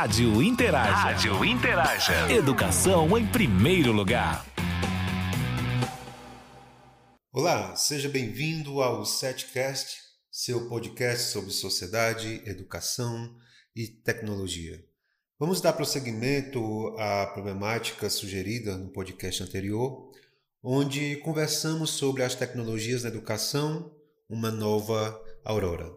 Rádio Interaja. Rádio Interaja. Educação em primeiro lugar. Olá, seja bem-vindo ao Setcast, seu podcast sobre sociedade, educação e tecnologia. Vamos dar prosseguimento à problemática sugerida no podcast anterior, onde conversamos sobre as tecnologias da educação, uma nova aurora.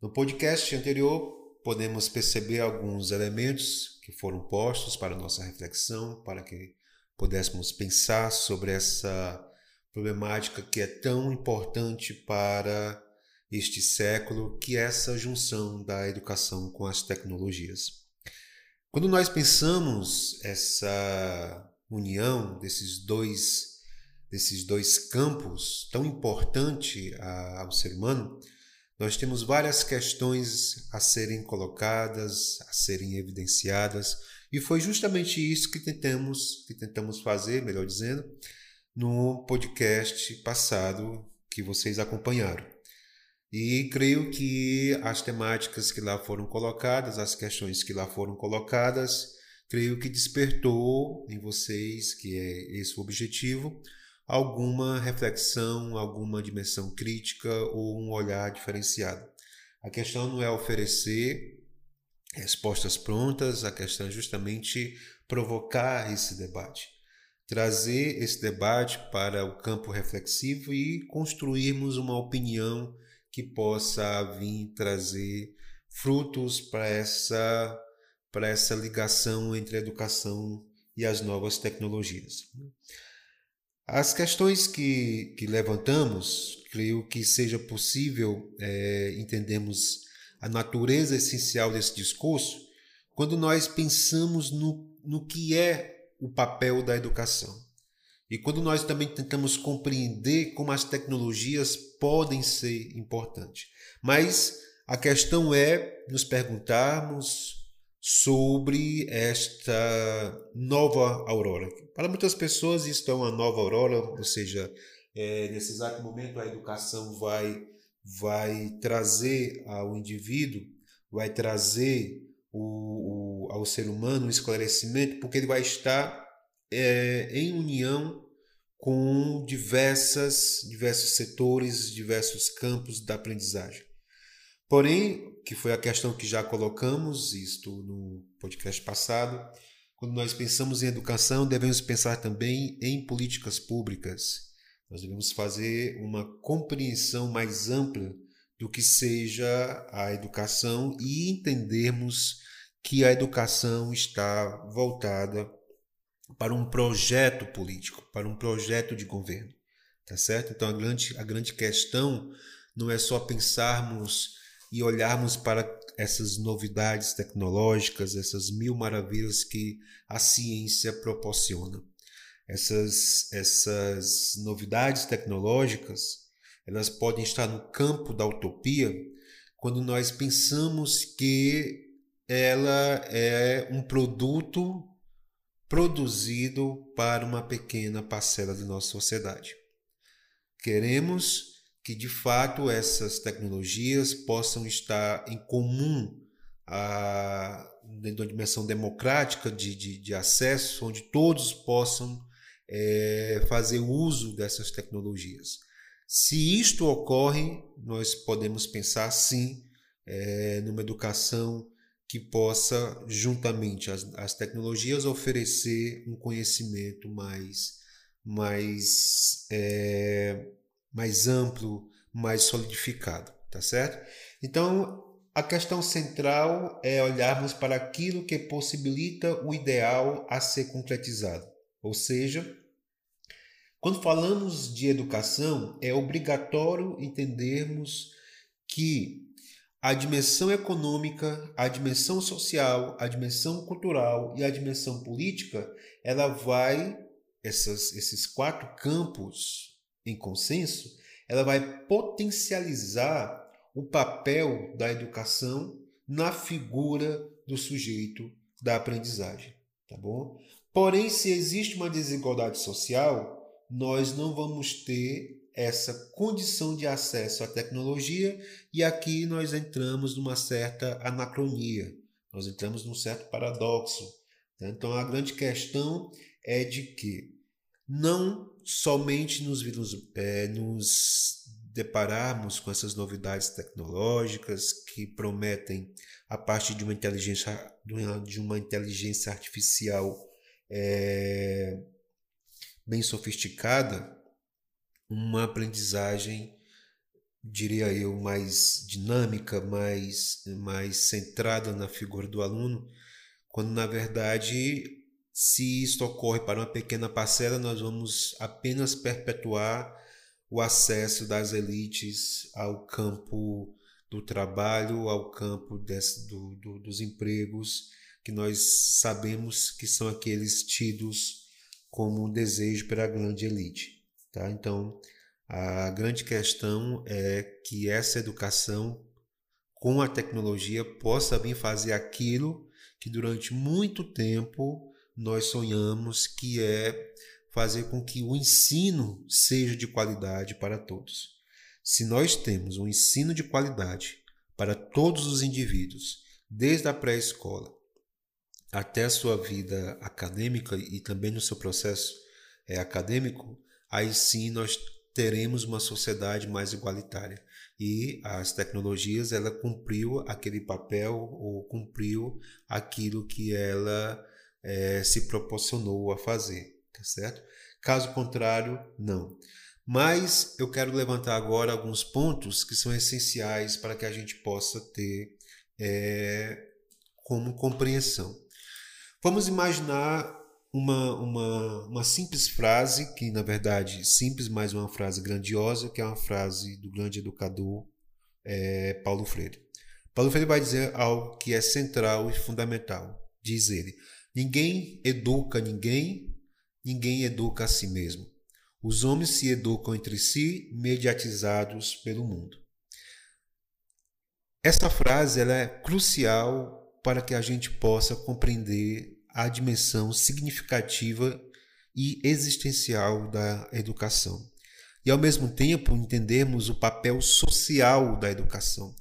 No podcast anterior, podemos perceber alguns elementos que foram postos para nossa reflexão, para que pudéssemos pensar sobre essa problemática que é tão importante para este século, que é essa junção da educação com as tecnologias. Quando nós pensamos essa união desses dois desses dois campos tão importante ao ser humano, nós temos várias questões a serem colocadas, a serem evidenciadas, e foi justamente isso que tentamos, que tentamos fazer, melhor dizendo, no podcast passado que vocês acompanharam. E creio que as temáticas que lá foram colocadas, as questões que lá foram colocadas, creio que despertou em vocês, que é esse o objetivo, alguma reflexão, alguma dimensão crítica ou um olhar diferenciado. A questão não é oferecer respostas prontas, a questão é justamente provocar esse debate, trazer esse debate para o campo reflexivo e construirmos uma opinião que possa vir trazer frutos para essa para essa ligação entre a educação e as novas tecnologias. As questões que, que levantamos, creio que seja possível é, entendermos a natureza essencial desse discurso quando nós pensamos no, no que é o papel da educação. E quando nós também tentamos compreender como as tecnologias podem ser importantes. Mas a questão é nos perguntarmos sobre esta nova aurora. Para muitas pessoas, isso é uma nova aurora, ou seja, é, nesse exato momento a educação vai, vai trazer ao indivíduo, vai trazer o, o, ao ser humano um esclarecimento, porque ele vai estar é, em união com diversas, diversos setores, diversos campos da aprendizagem. Porém, que foi a questão que já colocamos, isto no podcast passado, quando nós pensamos em educação, devemos pensar também em políticas públicas. Nós devemos fazer uma compreensão mais ampla do que seja a educação e entendermos que a educação está voltada para um projeto político, para um projeto de governo, tá certo? Então a grande a grande questão não é só pensarmos e olharmos para essas novidades tecnológicas, essas mil maravilhas que a ciência proporciona. Essas, essas novidades tecnológicas, elas podem estar no campo da utopia quando nós pensamos que ela é um produto produzido para uma pequena parcela da nossa sociedade. Queremos que de fato essas tecnologias possam estar em comum a, dentro de uma dimensão democrática de, de, de acesso, onde todos possam é, fazer uso dessas tecnologias. Se isto ocorre, nós podemos pensar sim é, numa educação que possa, juntamente às, às tecnologias, oferecer um conhecimento mais, mais é, mais amplo, mais solidificado, tá certo? Então, a questão central é olharmos para aquilo que possibilita o ideal a ser concretizado. Ou seja, quando falamos de educação, é obrigatório entendermos que a dimensão econômica, a dimensão social, a dimensão cultural e a dimensão política, ela vai essas, esses quatro campos em consenso, ela vai potencializar o papel da educação na figura do sujeito da aprendizagem, tá bom? Porém, se existe uma desigualdade social, nós não vamos ter essa condição de acesso à tecnologia e aqui nós entramos numa certa anacronia, Nós entramos num certo paradoxo. Né? Então a grande questão é de que não somente nos, é, nos depararmos com essas novidades tecnológicas que prometem, a partir de uma inteligência, de uma inteligência artificial é, bem sofisticada, uma aprendizagem, diria eu, mais dinâmica, mais, mais centrada na figura do aluno, quando na verdade, se isto ocorre para uma pequena parcela, nós vamos apenas perpetuar o acesso das elites ao campo do trabalho, ao campo desse, do, do, dos empregos, que nós sabemos que são aqueles tidos como um desejo pela grande elite. Tá? Então, a grande questão é que essa educação, com a tecnologia, possa vir fazer aquilo que durante muito tempo nós sonhamos, que é fazer com que o ensino seja de qualidade para todos. Se nós temos um ensino de qualidade para todos os indivíduos, desde a pré-escola até a sua vida acadêmica e também no seu processo é, acadêmico, aí sim nós teremos uma sociedade mais igualitária. E as tecnologias, ela cumpriu aquele papel ou cumpriu aquilo que ela é, se proporcionou a fazer tá certo? Caso contrário, não. Mas eu quero levantar agora alguns pontos que são essenciais para que a gente possa ter é, como compreensão. Vamos imaginar uma, uma, uma simples frase, que na verdade simples, mas uma frase grandiosa, que é uma frase do grande educador é, Paulo Freire. Paulo Freire vai dizer algo que é central e fundamental. Diz ele: ninguém educa ninguém ninguém educa a si mesmo. Os homens se educam entre si, mediatizados pelo mundo. Essa frase ela é crucial para que a gente possa compreender a dimensão significativa e existencial da educação. E ao mesmo tempo entendermos o papel social da educação.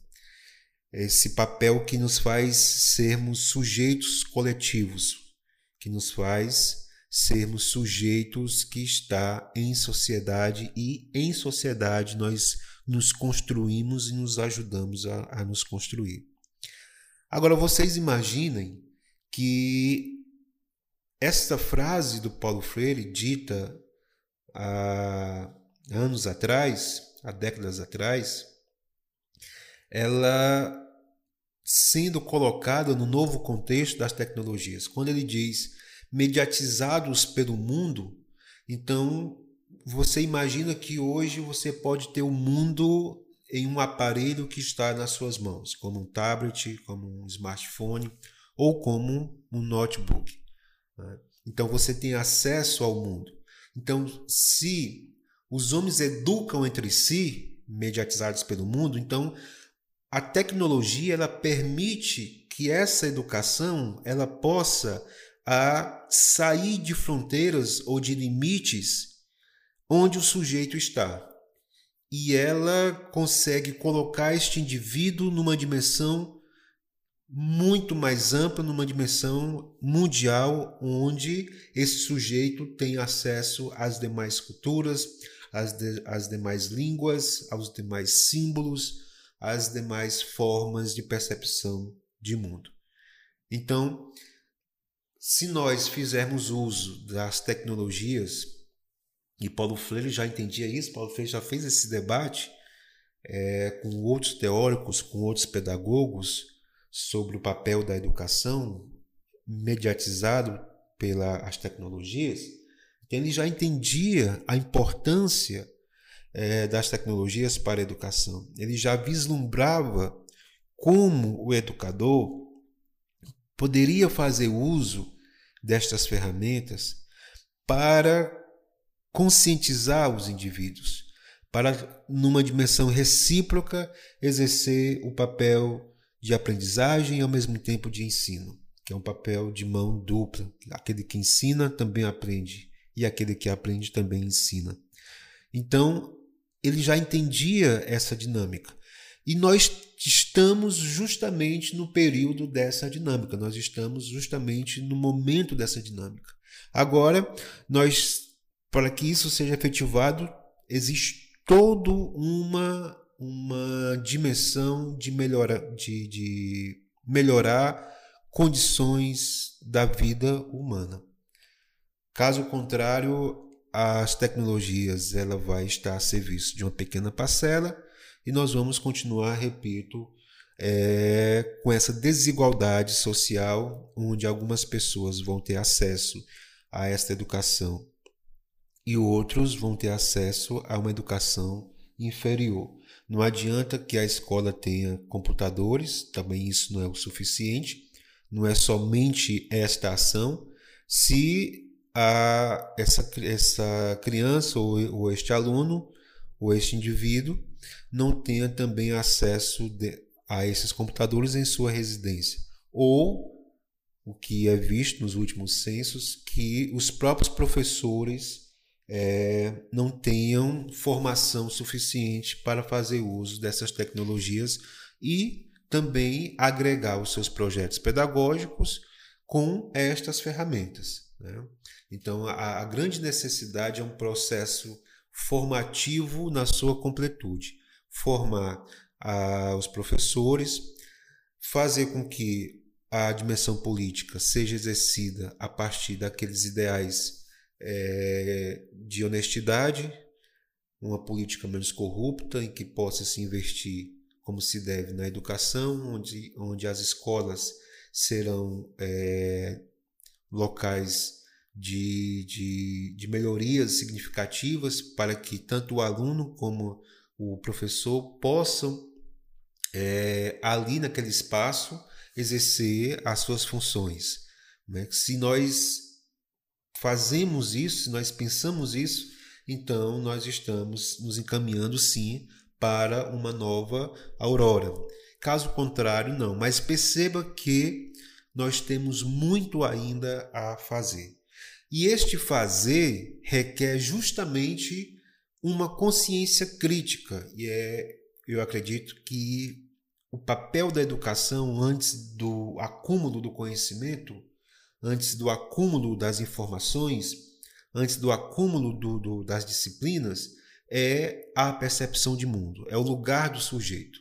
Esse papel que nos faz sermos sujeitos coletivos, que nos faz sermos sujeitos que está em sociedade e em sociedade nós nos construímos e nos ajudamos a, a nos construir. Agora vocês imaginem que esta frase do Paulo Freire, dita há anos atrás, há décadas atrás, ela sendo colocada no novo contexto das tecnologias. Quando ele diz mediatizados pelo mundo, então você imagina que hoje você pode ter o mundo em um aparelho que está nas suas mãos, como um tablet, como um smartphone ou como um notebook. Né? Então você tem acesso ao mundo. Então, se os homens educam entre si, mediatizados pelo mundo, então a tecnologia ela permite que essa educação ela possa a sair de fronteiras ou de limites onde o sujeito está. E ela consegue colocar este indivíduo numa dimensão muito mais ampla, numa dimensão mundial, onde esse sujeito tem acesso às demais culturas, às, de, às demais línguas, aos demais símbolos, às demais formas de percepção de mundo. Então, se nós fizermos uso das tecnologias, e Paulo Freire já entendia isso, Paulo Freire já fez esse debate é, com outros teóricos, com outros pedagogos, sobre o papel da educação mediatizado pelas tecnologias, ele já entendia a importância é, das tecnologias para a educação. Ele já vislumbrava como o educador poderia fazer uso destas ferramentas para conscientizar os indivíduos, para, numa dimensão recíproca, exercer o papel de aprendizagem e, ao mesmo tempo, de ensino, que é um papel de mão dupla. Aquele que ensina também aprende, e aquele que aprende também ensina. Então, ele já entendia essa dinâmica. E nós estamos justamente no período dessa dinâmica, nós estamos justamente no momento dessa dinâmica. Agora, nós, para que isso seja efetivado, existe toda uma, uma dimensão de, melhora, de, de melhorar condições da vida humana. Caso contrário, as tecnologias ela vai estar a serviço de uma pequena parcela e nós vamos continuar, repito, é, com essa desigualdade social, onde algumas pessoas vão ter acesso a esta educação e outros vão ter acesso a uma educação inferior. Não adianta que a escola tenha computadores, também isso não é o suficiente, não é somente esta ação, se a, essa, essa criança ou, ou este aluno ou este indivíduo não tenha também acesso de, a esses computadores em sua residência. Ou, o que é visto nos últimos censos, que os próprios professores é, não tenham formação suficiente para fazer uso dessas tecnologias e também agregar os seus projetos pedagógicos com estas ferramentas. Né? Então, a, a grande necessidade é um processo formativo na sua completude. Formar a, os professores, fazer com que a dimensão política seja exercida a partir daqueles ideais é, de honestidade, uma política menos corrupta, em que possa se investir como se deve na educação, onde, onde as escolas serão é, locais de, de, de melhorias significativas para que tanto o aluno como o professor possam, é, ali naquele espaço, exercer as suas funções. Né? Se nós fazemos isso, se nós pensamos isso, então nós estamos nos encaminhando sim para uma nova aurora. Caso contrário, não. Mas perceba que nós temos muito ainda a fazer. E este fazer requer justamente uma consciência crítica. E é, eu acredito que o papel da educação antes do acúmulo do conhecimento, antes do acúmulo das informações, antes do acúmulo do, do, das disciplinas, é a percepção de mundo, é o lugar do sujeito.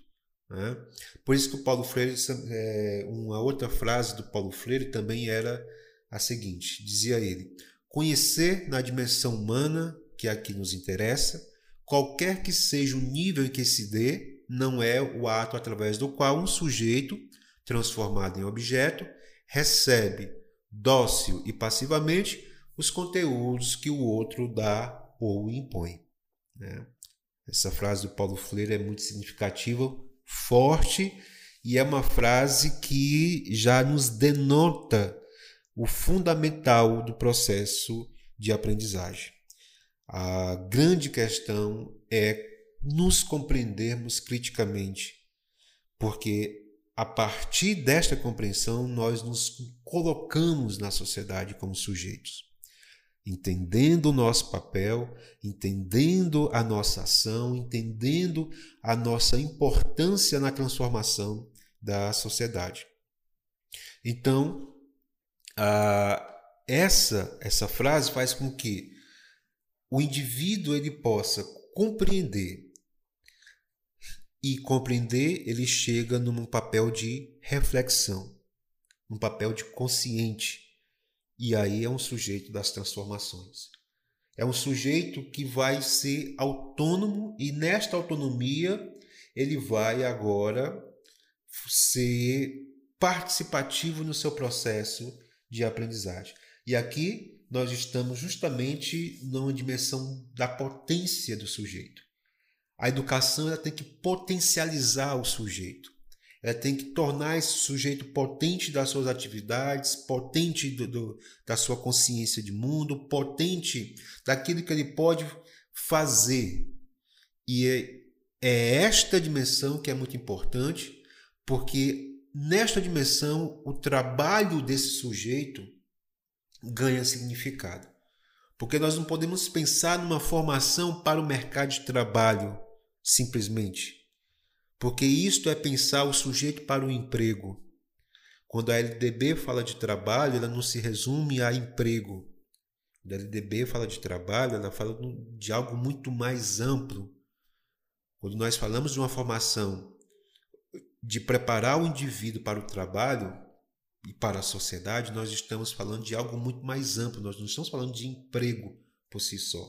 Né? Por isso que o Paulo Freire, é, uma outra frase do Paulo Freire também era a seguinte: dizia ele, conhecer na dimensão humana que aqui nos interessa, qualquer que seja o nível em que se dê, não é o ato através do qual um sujeito, transformado em objeto, recebe, dócil e passivamente, os conteúdos que o outro dá ou impõe. Né? Essa frase do Paulo Freire é muito significativa, forte, e é uma frase que já nos denota o fundamental do processo de aprendizagem. A grande questão é nos compreendermos criticamente, porque a partir desta compreensão nós nos colocamos na sociedade como sujeitos, entendendo o nosso papel, entendendo a nossa ação, entendendo a nossa importância na transformação da sociedade. Então, essa essa frase faz com que o indivíduo ele possa compreender e compreender ele chega num papel de reflexão, um papel de consciente e aí é um sujeito das transformações. É um sujeito que vai ser autônomo e nesta autonomia ele vai agora ser participativo no seu processo de aprendizagem. E aqui nós estamos justamente numa dimensão da potência do sujeito. A educação ela tem que potencializar o sujeito. Ela tem que tornar esse sujeito potente das suas atividades, potente do, do, da sua consciência de mundo, potente daquilo que ele pode fazer. E é, é esta dimensão que é muito importante, porque nesta dimensão, o trabalho desse sujeito ganha significado. Porque nós não podemos pensar numa formação para o mercado de trabalho simplesmente. Porque isto é pensar o sujeito para o emprego. Quando a LDB fala de trabalho, ela não se resume a emprego. Quando a LDB fala de trabalho, ela fala de algo muito mais amplo. Quando nós falamos de uma formação de preparar o indivíduo para o trabalho e para a sociedade, nós estamos falando de algo muito mais amplo, nós não estamos falando de emprego por si só.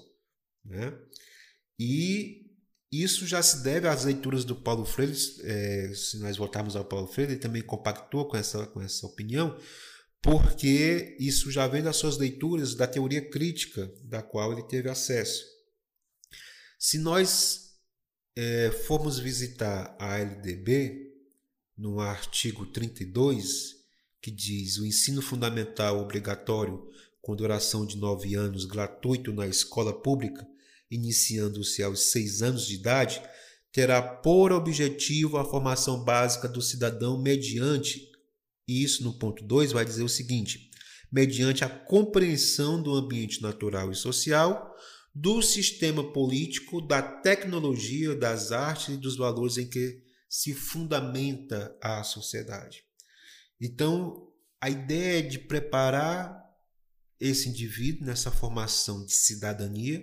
Né? E isso já se deve às leituras do Paulo Freire, é, se nós voltarmos ao Paulo Freire, ele também compactou com essa, com essa opinião, porque isso já vem das suas leituras da teoria crítica, da qual ele teve acesso. Se nós é, formos visitar a LDB, no artigo 32, que diz o ensino fundamental obrigatório com duração de nove anos gratuito na escola pública, iniciando-se aos seis anos de idade, terá por objetivo a formação básica do cidadão mediante, e isso no ponto 2 vai dizer o seguinte: mediante a compreensão do ambiente natural e social, do sistema político, da tecnologia, das artes e dos valores em que se fundamenta a sociedade. Então, a ideia é de preparar esse indivíduo nessa formação de cidadania,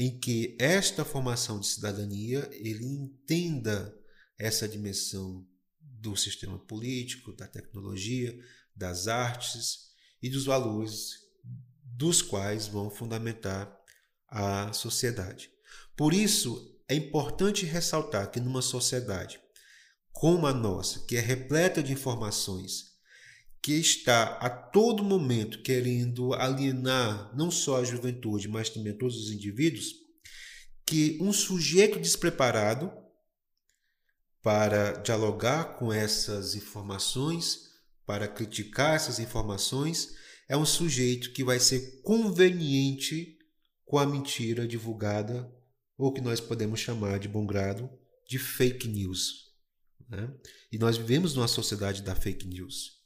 em que esta formação de cidadania ele entenda essa dimensão do sistema político, da tecnologia, das artes e dos valores dos quais vão fundamentar a sociedade. Por isso, é importante ressaltar que numa sociedade como a nossa, que é repleta de informações, que está a todo momento querendo alienar não só a juventude, mas também todos os indivíduos, que um sujeito despreparado para dialogar com essas informações, para criticar essas informações, é um sujeito que vai ser conveniente com a mentira divulgada, ou que nós podemos chamar de bom grado de fake news. Né? E nós vivemos numa sociedade da fake news.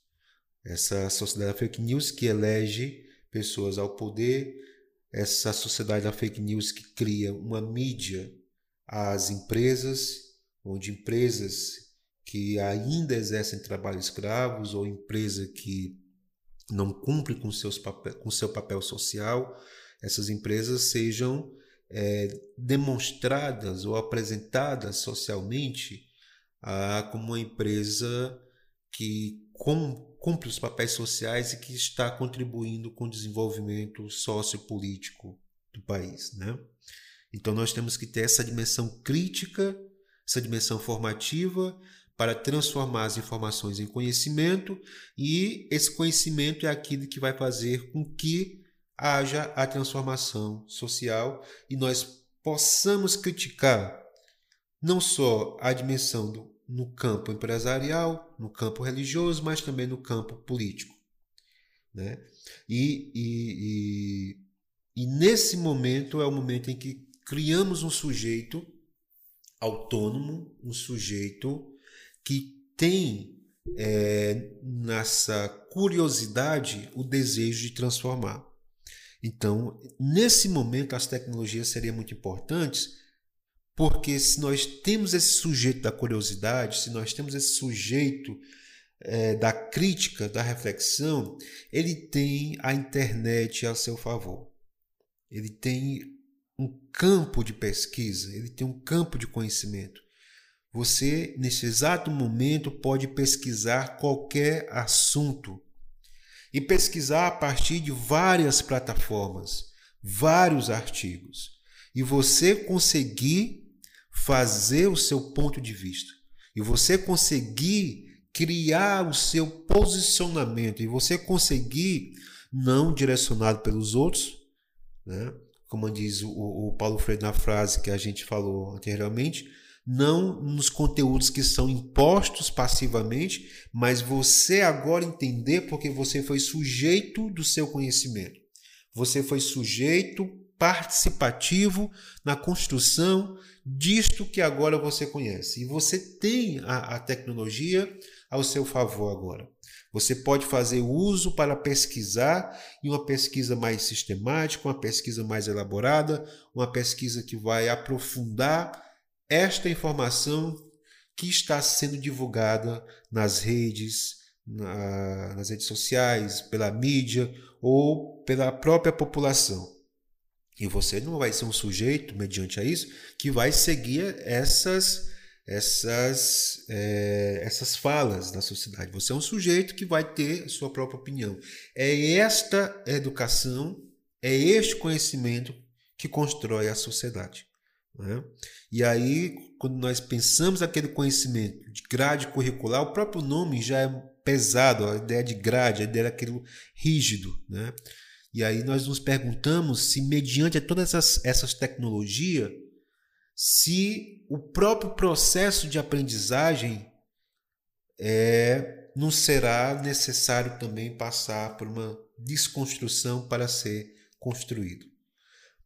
Essa sociedade da fake news que elege pessoas ao poder, essa sociedade da fake news que cria uma mídia às empresas, onde empresas que ainda exercem trabalho escravos ou empresa que não cumpre com, seus papel, com seu papel social, essas empresas sejam é, demonstradas ou apresentadas socialmente ah, como uma empresa que com, cumpre os papéis sociais e que está contribuindo com o desenvolvimento sociopolítico do país. Né? Então nós temos que ter essa dimensão crítica, essa dimensão formativa para transformar as informações em conhecimento e esse conhecimento é aquilo que vai fazer com que haja a transformação social e nós possamos criticar não só a dimensão do no campo empresarial, no campo religioso, mas também no campo político. Né? E, e, e, e nesse momento é o momento em que criamos um sujeito autônomo, um sujeito que tem é, nessa curiosidade o desejo de transformar. Então, nesse momento, as tecnologias seriam muito importantes porque se nós temos esse sujeito da curiosidade, se nós temos esse sujeito é, da crítica, da reflexão, ele tem a internet a seu favor. Ele tem um campo de pesquisa, ele tem um campo de conhecimento. Você, nesse exato momento, pode pesquisar qualquer assunto e pesquisar a partir de várias plataformas, vários artigos. E você conseguir fazer o seu ponto de vista e você conseguir criar o seu posicionamento e você conseguir, não direcionado pelos outros, né? como diz o, o Paulo Freire na frase que a gente falou anteriormente, não nos conteúdos que são impostos passivamente, mas você agora entender porque você foi sujeito do seu conhecimento. Você foi sujeito participativo na construção disto que agora você conhece. E você tem a, a tecnologia ao seu favor agora. Você pode fazer uso para pesquisar e uma pesquisa mais sistemática, uma pesquisa mais elaborada, uma pesquisa que vai aprofundar esta informação que está sendo divulgada nas redes, na, nas redes sociais, pela mídia ou pela própria população. E você não vai ser um sujeito, mediante a isso, que vai seguir essas essas, é, essas falas da sociedade. Você é um sujeito que vai ter sua própria opinião. É esta educação, é este conhecimento que constrói a sociedade. Né? E aí, quando nós pensamos aquele conhecimento de grade curricular, o próprio nome já é pesado, a ideia de grade, a ideia daquilo rígido. Né? E aí nós nos perguntamos se, mediante todas essas, essas tecnologias, se o próprio processo de aprendizagem é, não será necessário também passar por uma desconstrução para ser construído.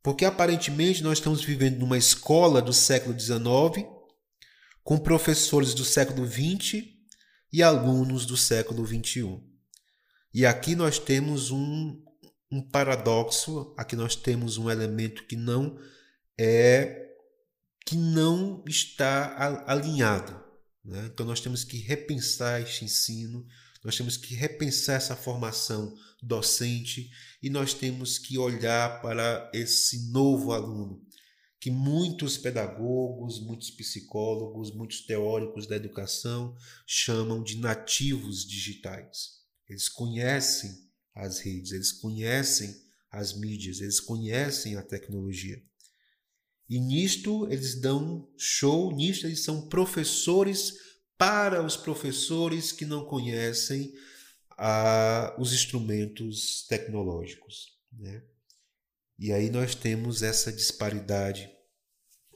Porque aparentemente nós estamos vivendo numa escola do século XIX, com professores do século XX e alunos do século XXI. E aqui nós temos um, um paradoxo, aqui nós temos um elemento que não é que não está alinhado. Né? Então nós temos que repensar este ensino, nós temos que repensar essa formação docente e nós temos que olhar para esse novo aluno que muitos pedagogos, muitos psicólogos, muitos teóricos da educação chamam de nativos digitais. Eles conhecem as redes, eles conhecem as mídias, eles conhecem a tecnologia. E nisto eles dão show, nisto eles são professores para os professores que não conhecem ah, os instrumentos tecnológicos. Né? E aí nós temos essa disparidade.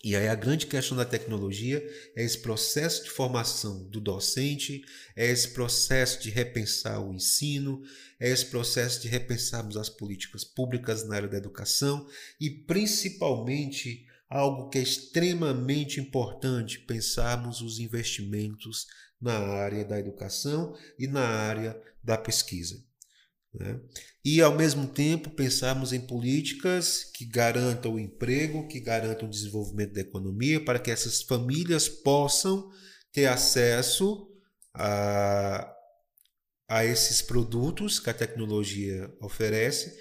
E aí a grande questão da tecnologia é esse processo de formação do docente, é esse processo de repensar o ensino, é esse processo de repensarmos as políticas públicas na área da educação e principalmente algo que é extremamente importante pensarmos os investimentos na área da educação e na área da pesquisa. Né? E, ao mesmo tempo, pensarmos em políticas que garantam o emprego, que garantam o desenvolvimento da economia, para que essas famílias possam ter acesso a, a esses produtos que a tecnologia oferece,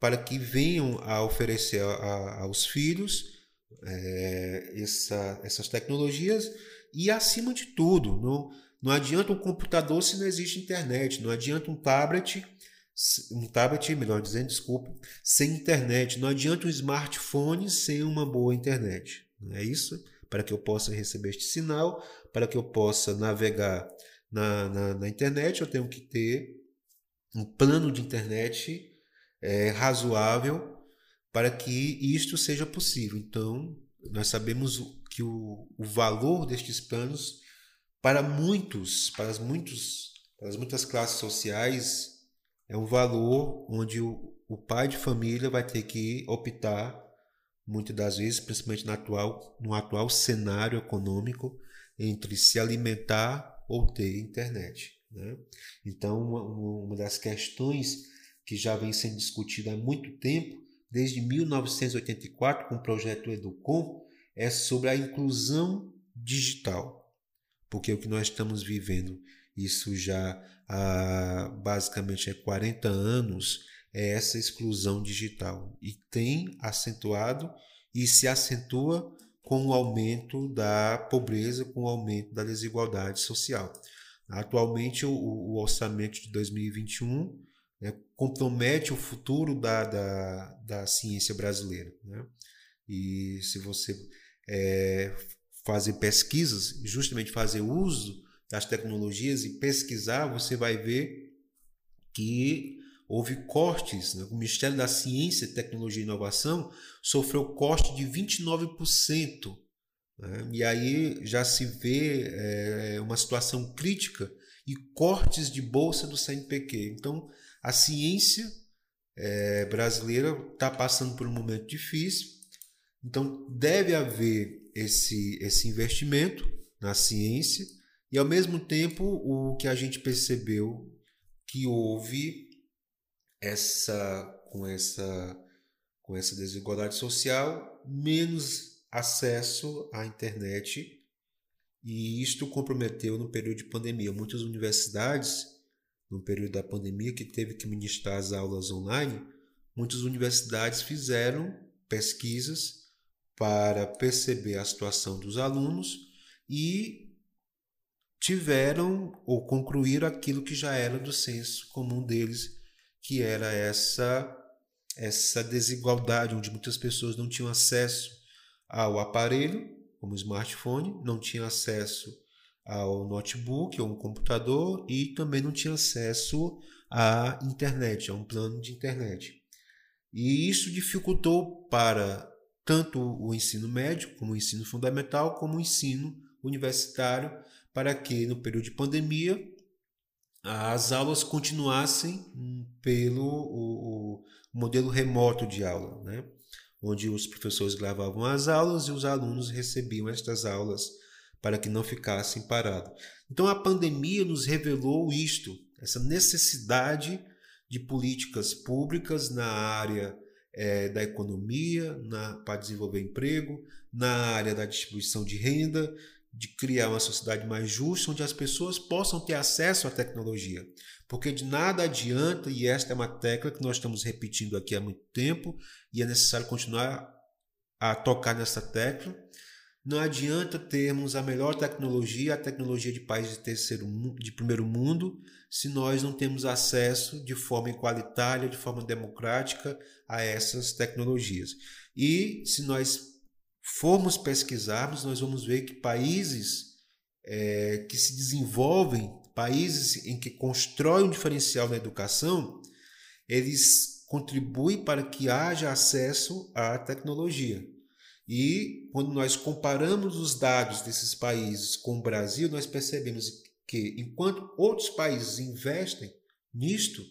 para que venham a oferecer a, a, aos filhos é, essa, essas tecnologias e, acima de tudo, não, não adianta um computador se não existe internet, não adianta um tablet, um tablet, melhor dizendo, desculpa, sem internet, não adianta um smartphone sem uma boa internet. Não é isso? Para que eu possa receber este sinal, para que eu possa navegar na, na, na internet, eu tenho que ter um plano de internet é, razoável para que isto seja possível. Então, nós sabemos que o, o valor destes planos para muitos, para muitos, para as muitas classes sociais, é um valor onde o, o pai de família vai ter que optar, muitas das vezes, principalmente no atual, no atual cenário econômico, entre se alimentar ou ter internet. Né? Então, uma, uma das questões que já vem sendo discutida há muito tempo desde 1984 com o projeto Educom é sobre a inclusão digital. Porque o que nós estamos vivendo, isso já há basicamente é 40 anos, é essa exclusão digital. E tem acentuado e se acentua com o aumento da pobreza, com o aumento da desigualdade social. Atualmente, o, o orçamento de 2021 né, compromete o futuro da, da, da ciência brasileira. Né? E se você é, fazer pesquisas, justamente fazer uso das tecnologias e pesquisar, você vai ver que houve cortes. Né? O Ministério da Ciência, Tecnologia e Inovação sofreu corte de 29%. Né? E aí já se vê é, uma situação crítica e cortes de bolsa do CNPq. Então, a ciência é, brasileira está passando por um momento difícil, então deve haver esse, esse investimento na ciência e, ao mesmo tempo, o que a gente percebeu que houve essa com essa com essa desigualdade social, menos acesso à internet E isto comprometeu no período de pandemia. Muitas universidades, no período da pandemia, que teve que ministrar as aulas online, muitas universidades fizeram pesquisas para perceber a situação dos alunos e tiveram ou concluíram aquilo que já era do senso comum deles, que era essa essa desigualdade onde muitas pessoas não tinham acesso ao aparelho, como smartphone, não tinham acesso ao notebook ou um computador e também não tinham acesso à internet, a um plano de internet. E isso dificultou para tanto o ensino médio, como o ensino fundamental, como o ensino universitário, para que no período de pandemia as aulas continuassem pelo o, o modelo remoto de aula, né? onde os professores gravavam as aulas e os alunos recebiam estas aulas para que não ficassem parados. Então a pandemia nos revelou isto, essa necessidade de políticas públicas na área é, da economia, na, para desenvolver emprego, na área da distribuição de renda, de criar uma sociedade mais justa, onde as pessoas possam ter acesso à tecnologia. Porque de nada adianta, e esta é uma tecla que nós estamos repetindo aqui há muito tempo, e é necessário continuar a tocar nessa tecla. Não adianta termos a melhor tecnologia, a tecnologia de países de terceiro de primeiro mundo, se nós não temos acesso de forma igualitária, de forma democrática a essas tecnologias. E se nós formos pesquisarmos, nós vamos ver que países é, que se desenvolvem, países em que constroem um diferencial na educação, eles contribuem para que haja acesso à tecnologia. E quando nós comparamos os dados desses países com o Brasil, nós percebemos que enquanto outros países investem nisto,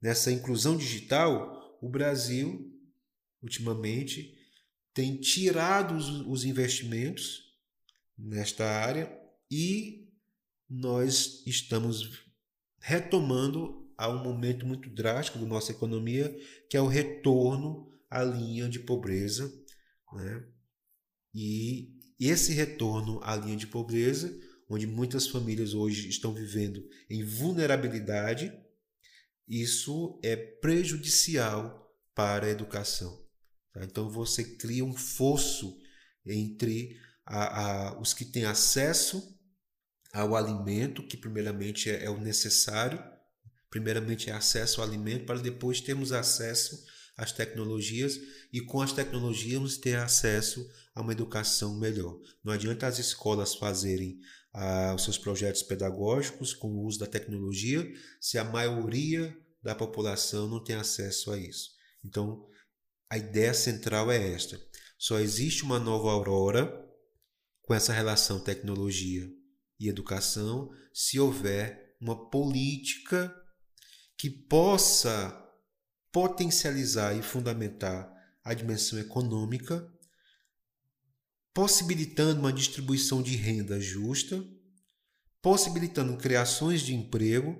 nessa inclusão digital, o Brasil, ultimamente, tem tirado os, os investimentos nesta área e nós estamos retomando a um momento muito drástico da nossa economia, que é o retorno à linha de pobreza. Né? E esse retorno à linha de pobreza onde muitas famílias hoje estão vivendo em vulnerabilidade, isso é prejudicial para a educação. Tá? Então você cria um fosso entre a, a, os que têm acesso ao alimento, que primeiramente é, é o necessário, primeiramente é acesso ao alimento, para depois termos acesso às tecnologias e com as tecnologias ter acesso a uma educação melhor. Não adianta as escolas fazerem ah, os seus projetos pedagógicos com o uso da tecnologia se a maioria da população não tem acesso a isso. Então, a ideia central é esta: só existe uma nova aurora com essa relação tecnologia e educação se houver uma política que possa potencializar e fundamentar a dimensão econômica possibilitando uma distribuição de renda justa, possibilitando criações de emprego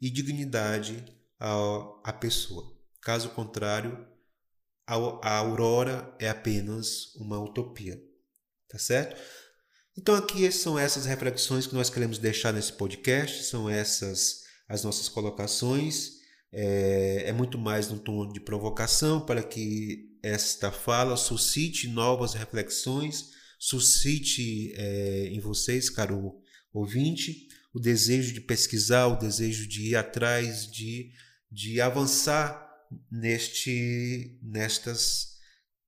e dignidade à, pessoa. Caso contrário, a, a aurora é apenas uma utopia. Tá certo? Então aqui são essas reflexões que nós queremos deixar nesse podcast, são essas as nossas colocações. É, é muito mais no tom de provocação para que esta fala suscite novas reflexões, suscite é, em vocês, caro ouvinte, o desejo de pesquisar, o desejo de ir atrás, de, de avançar neste, nestas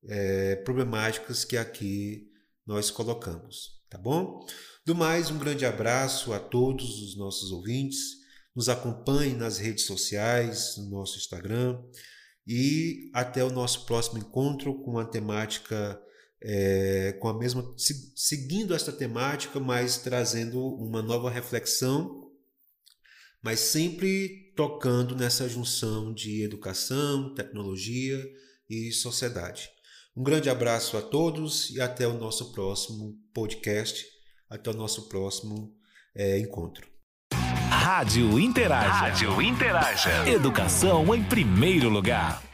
é, problemáticas que aqui nós colocamos, tá bom? Do mais, um grande abraço a todos os nossos ouvintes. Nos acompanhem nas redes sociais, no nosso Instagram, e até o nosso próximo encontro com a temática é, com a mesma seguindo esta temática, mas trazendo uma nova reflexão, mas sempre tocando nessa junção de educação, tecnologia e sociedade. Um grande abraço a todos e até o nosso próximo podcast, até o nosso próximo é, encontro. Rádio Interaja. Rádio Interaja. Educação em primeiro lugar.